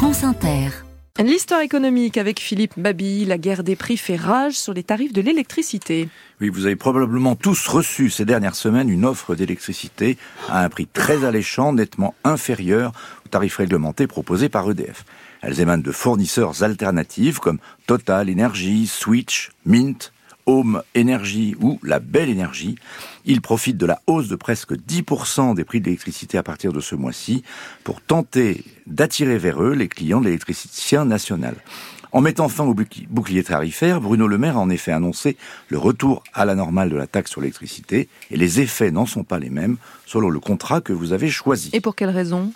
France Inter. L'histoire économique avec Philippe Babi, la guerre des prix fait rage sur les tarifs de l'électricité. Oui, vous avez probablement tous reçu ces dernières semaines une offre d'électricité à un prix très alléchant, nettement inférieur aux tarifs réglementés proposés par EDF. Elles émanent de fournisseurs alternatifs comme Total Energy, Switch, Mint, Home Energy ou la Belle Énergie. Ils profitent de la hausse de presque 10% des prix de l'électricité à partir de ce mois-ci pour tenter d'attirer vers eux les clients de l'électricien national. En mettant fin au bouclier tarifaire, Bruno Le Maire a en effet annoncé le retour à la normale de la taxe sur l'électricité et les effets n'en sont pas les mêmes selon le contrat que vous avez choisi. Et pour quelle raison?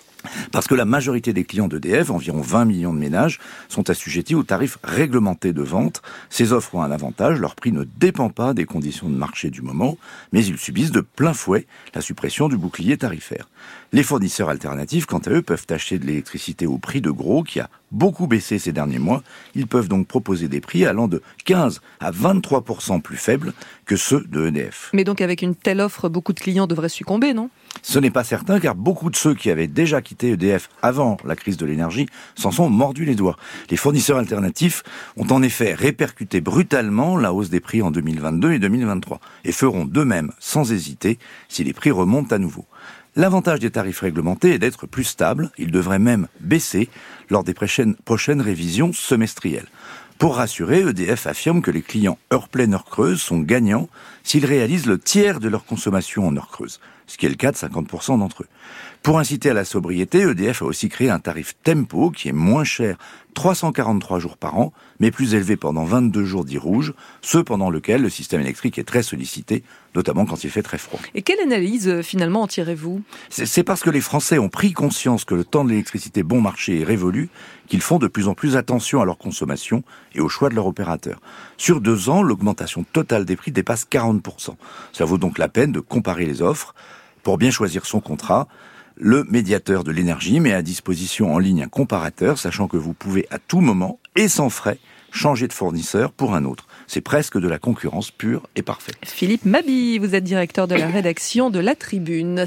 Parce que la majorité des clients d'EDF, environ 20 millions de ménages, sont assujettis aux tarifs réglementés de vente. Ces offres ont un avantage, leur prix ne dépend pas des conditions de marché du moment, mais ils subissent de plein fouet la suppression du bouclier tarifaire. Les fournisseurs alternatifs, quant à eux, peuvent acheter de l'électricité au prix de gros qui a beaucoup baissé ces derniers mois. Ils peuvent donc proposer des prix allant de 15 à 23% plus faibles que ceux de EDF. Mais donc avec une telle offre, beaucoup de clients devraient succomber, non? Ce n'est pas certain car beaucoup de ceux qui avaient déjà quitté EDF avant la crise de l'énergie s'en sont mordus les doigts. Les fournisseurs alternatifs ont en effet répercuté brutalement la hausse des prix en 2022 et 2023 et feront de même sans hésiter si les prix remontent à nouveau. L'avantage des tarifs réglementés est d'être plus stables, ils devraient même baisser lors des prochaines, prochaines révisions semestrielles. Pour rassurer, EDF affirme que les clients heure pleine, heure creuse sont gagnants s'ils réalisent le tiers de leur consommation en heure creuse, ce qui est le cas de 50% d'entre eux. Pour inciter à la sobriété, EDF a aussi créé un tarif tempo qui est moins cher 343 jours par an, mais plus élevé pendant 22 jours dits rouges, ceux pendant lesquels le système électrique est très sollicité, notamment quand il fait très froid. Et quelle analyse euh, finalement en tirez-vous? C'est parce que les Français ont pris conscience que le temps de l'électricité bon marché est révolu, qu'ils font de plus en plus attention à leur consommation et au choix de leur opérateur. Sur deux ans, l'augmentation totale des prix dépasse 40%. Ça vaut donc la peine de comparer les offres pour bien choisir son contrat le médiateur de l'énergie met à disposition en ligne un comparateur, sachant que vous pouvez à tout moment et sans frais changer de fournisseur pour un autre. C'est presque de la concurrence pure et parfaite. Philippe Mabi, vous êtes directeur de la rédaction de La Tribune.